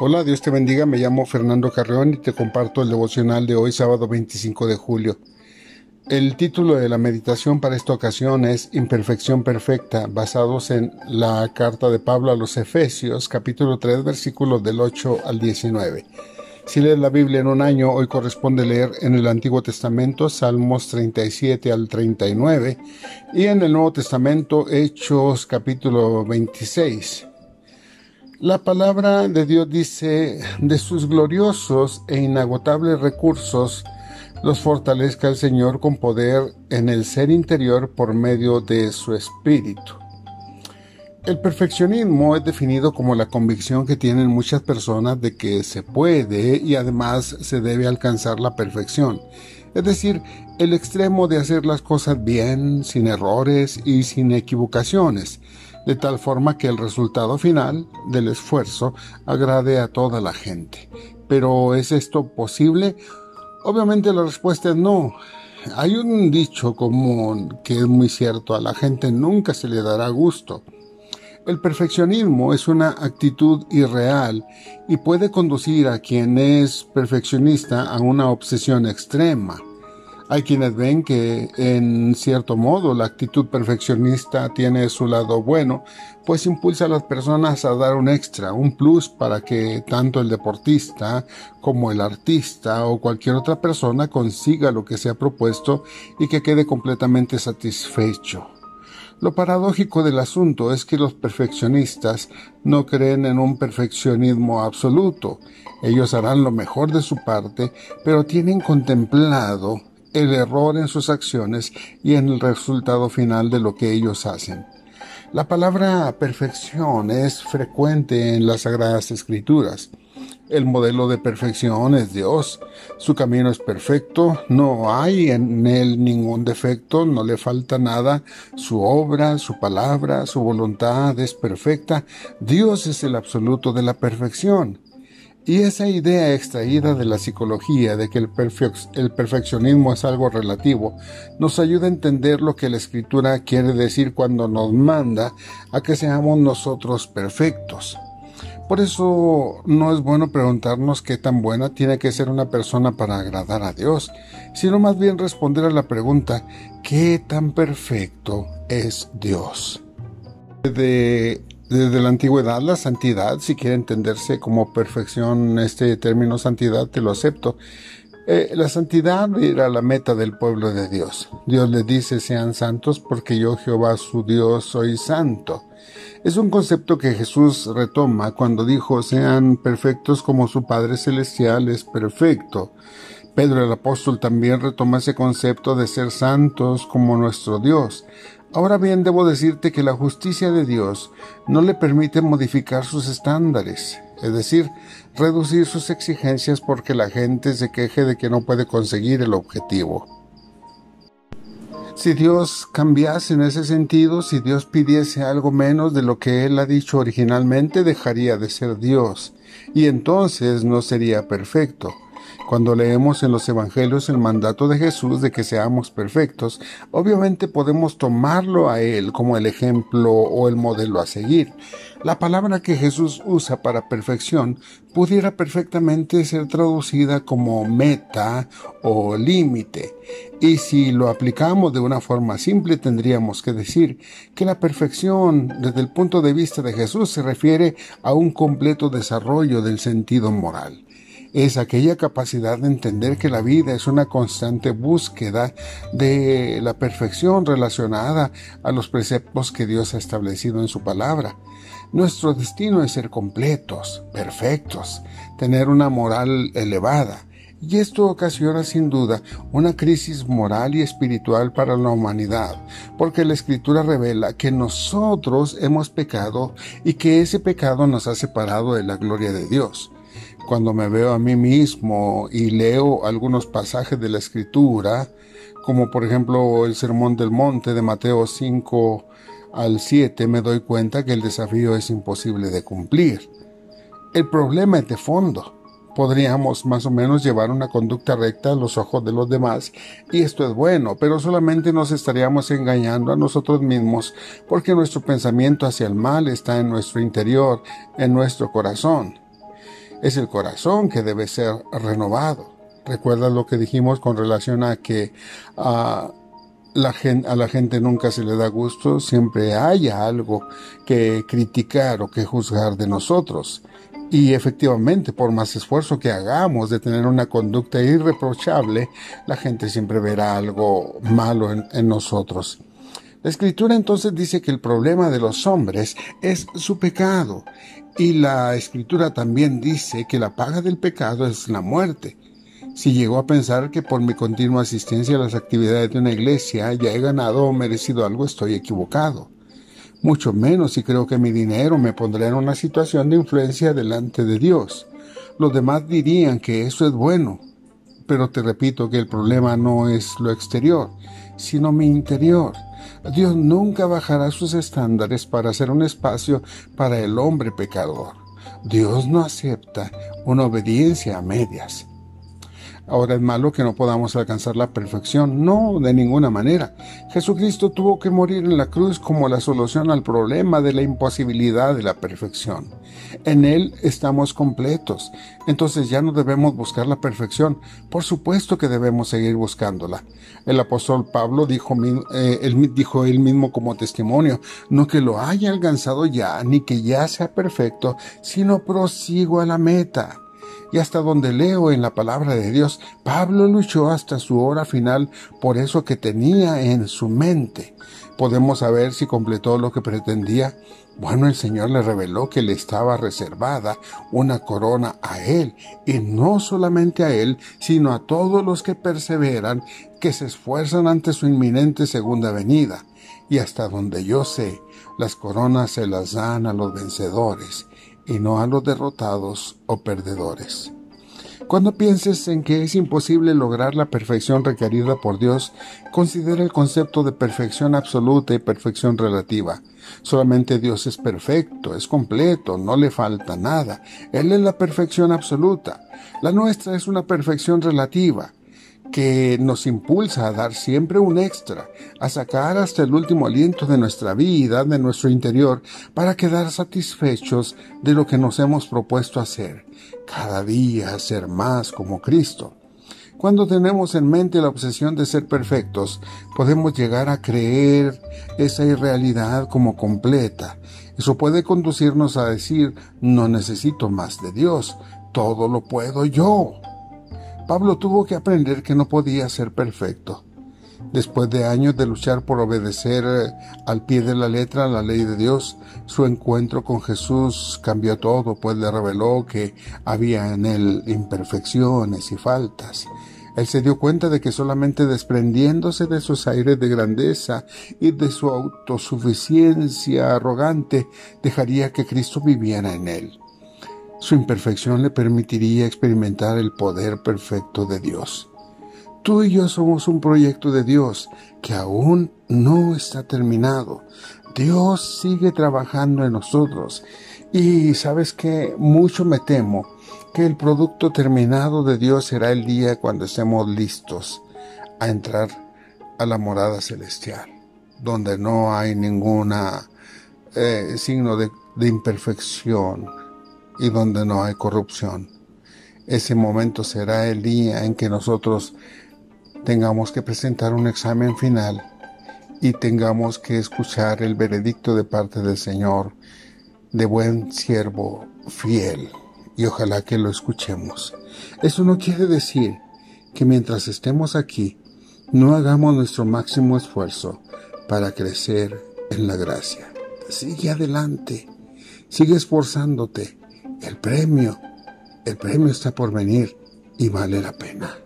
Hola, Dios te bendiga, me llamo Fernando Carreón y te comparto el devocional de hoy, sábado 25 de julio. El título de la meditación para esta ocasión es Imperfección Perfecta, basados en la carta de Pablo a los Efesios, capítulo 3, versículos del 8 al 19. Si lees la Biblia en un año, hoy corresponde leer en el Antiguo Testamento Salmos 37 al 39 y en el Nuevo Testamento Hechos capítulo 26. La palabra de Dios dice, de sus gloriosos e inagotables recursos, los fortalezca el Señor con poder en el ser interior por medio de su espíritu. El perfeccionismo es definido como la convicción que tienen muchas personas de que se puede y además se debe alcanzar la perfección, es decir, el extremo de hacer las cosas bien, sin errores y sin equivocaciones, de tal forma que el resultado final del esfuerzo agrade a toda la gente. Pero ¿es esto posible? Obviamente la respuesta es no. Hay un dicho común que es muy cierto, a la gente nunca se le dará gusto. El perfeccionismo es una actitud irreal y puede conducir a quien es perfeccionista a una obsesión extrema. Hay quienes ven que, en cierto modo, la actitud perfeccionista tiene su lado bueno, pues impulsa a las personas a dar un extra, un plus para que tanto el deportista como el artista o cualquier otra persona consiga lo que se ha propuesto y que quede completamente satisfecho. Lo paradójico del asunto es que los perfeccionistas no creen en un perfeccionismo absoluto. Ellos harán lo mejor de su parte, pero tienen contemplado el error en sus acciones y en el resultado final de lo que ellos hacen. La palabra perfección es frecuente en las Sagradas Escrituras. El modelo de perfección es Dios. Su camino es perfecto, no hay en él ningún defecto, no le falta nada. Su obra, su palabra, su voluntad es perfecta. Dios es el absoluto de la perfección. Y esa idea extraída de la psicología de que el, perfeccionismo es algo relativo nos ayuda a entender lo que la escritura quiere decir cuando nos manda a que seamos nosotros perfectos. Por eso no es bueno preguntarnos qué tan buena tiene que ser una persona para agradar a Dios, sino más bien responder a la pregunta ¿qué tan perfecto es Dios? De desde la antigüedad, la santidad, si quiere entenderse como perfección, este término santidad, te lo acepto. Eh, la santidad era la meta del pueblo de Dios. Dios le dice sean santos porque yo Jehová su Dios soy santo. Es un concepto que Jesús retoma cuando dijo sean perfectos como su Padre Celestial es perfecto. Pedro el apóstol también retoma ese concepto de ser santos como nuestro Dios. Ahora bien, debo decirte que la justicia de Dios no le permite modificar sus estándares, es decir, reducir sus exigencias porque la gente se queje de que no puede conseguir el objetivo. Si Dios cambiase en ese sentido, si Dios pidiese algo menos de lo que Él ha dicho originalmente, dejaría de ser Dios, y entonces no sería perfecto. Cuando leemos en los Evangelios el mandato de Jesús de que seamos perfectos, obviamente podemos tomarlo a Él como el ejemplo o el modelo a seguir. La palabra que Jesús usa para perfección pudiera perfectamente ser traducida como meta o límite. Y si lo aplicamos de una forma simple, tendríamos que decir que la perfección desde el punto de vista de Jesús se refiere a un completo desarrollo del sentido moral es aquella capacidad de entender que la vida es una constante búsqueda de la perfección relacionada a los preceptos que Dios ha establecido en su palabra. Nuestro destino es ser completos, perfectos, tener una moral elevada. Y esto ocasiona sin duda una crisis moral y espiritual para la humanidad, porque la escritura revela que nosotros hemos pecado y que ese pecado nos ha separado de la gloria de Dios cuando me veo a mí mismo y leo algunos pasajes de la escritura, como por ejemplo el Sermón del Monte de Mateo 5 al 7, me doy cuenta que el desafío es imposible de cumplir. El problema es de fondo. Podríamos más o menos llevar una conducta recta a los ojos de los demás y esto es bueno, pero solamente nos estaríamos engañando a nosotros mismos porque nuestro pensamiento hacia el mal está en nuestro interior, en nuestro corazón. Es el corazón que debe ser renovado. Recuerda lo que dijimos con relación a que a la gente, nunca se le da gusto, siempre haya algo que criticar o que juzgar de nosotros. Y efectivamente, por más esfuerzo que hagamos de tener una conducta irreprochable, la gente siempre verá algo malo en nosotros. La escritura entonces dice que el problema de los hombres es su pecado. Y la escritura también dice que la paga del pecado es la muerte. Si llego a pensar que por mi continua asistencia a las actividades de una iglesia ya he ganado o merecido algo, estoy equivocado. Mucho menos si creo que mi dinero me pondrá en una situación de influencia delante de Dios. Los demás dirían que eso es bueno, pero te repito que el problema no es lo exterior, sino mi interior. Dios nunca bajará sus estándares para hacer un espacio para el hombre pecador. Dios no acepta una obediencia a medias. Ahora es malo que no podamos alcanzar la perfección. No, de ninguna manera. Jesucristo tuvo que morir en la cruz como la solución al problema de la imposibilidad de la perfección. En Él estamos completos. Entonces ya no debemos buscar la perfección. Por supuesto que debemos seguir buscándola. El apóstol Pablo dijo, eh, dijo él mismo como testimonio, no que lo haya alcanzado ya, ni que ya sea perfecto, sino prosigo a la meta y hasta donde leo en la palabra de Dios, Pablo luchó hasta su hora final por eso que tenía en su mente. Podemos saber si completó lo que pretendía. Bueno, el Señor le reveló que le estaba reservada una corona a él, y no solamente a él, sino a todos los que perseveran, que se esfuerzan ante su inminente segunda venida. Y hasta donde yo sé, las coronas se las dan a los vencedores y no a los derrotados o perdedores. Cuando pienses en que es imposible lograr la perfección requerida por Dios, considera el concepto de perfección absoluta y perfección relativa. Solamente Dios es perfecto, es completo, no le falta nada. Él es la perfección absoluta. La nuestra es una perfección relativa que nos impulsa a dar siempre un extra, a sacar hasta el último aliento de nuestra vida, de nuestro interior, para quedar satisfechos de lo que nos hemos propuesto hacer, cada día ser más como Cristo. Cuando tenemos en mente la obsesión de ser perfectos, podemos llegar a creer esa irrealidad como completa. Eso puede conducirnos a decir, no necesito más de Dios, todo lo puedo yo. Pablo tuvo que aprender que no podía ser perfecto. Después de años de luchar por obedecer eh, al pie de la letra la ley de Dios, su encuentro con Jesús cambió todo, pues le reveló que había en él imperfecciones y faltas. Él se dio cuenta de que solamente desprendiéndose de sus aires de grandeza y de su autosuficiencia arrogante, dejaría que Cristo viviera en él. Su imperfección le permitiría experimentar el poder perfecto de Dios. Tú y yo somos un proyecto de Dios que aún no está terminado. Dios sigue trabajando en nosotros. Y sabes que mucho me temo que el producto terminado de Dios será el día cuando estemos listos a entrar a la morada celestial, donde no hay ninguna eh, signo de imperfección, y donde no hay corrupción. Ese momento será el día en que nosotros tengamos que presentar un examen final y tengamos que escuchar el veredicto de parte del Señor de buen siervo fiel y ojalá que lo escuchemos. Eso no quiere decir que mientras estemos aquí no hagamos nuestro máximo esfuerzo para crecer en la gracia. Sigue adelante, sigue esforzándote, el premio, el premio está por venir y vale la pena.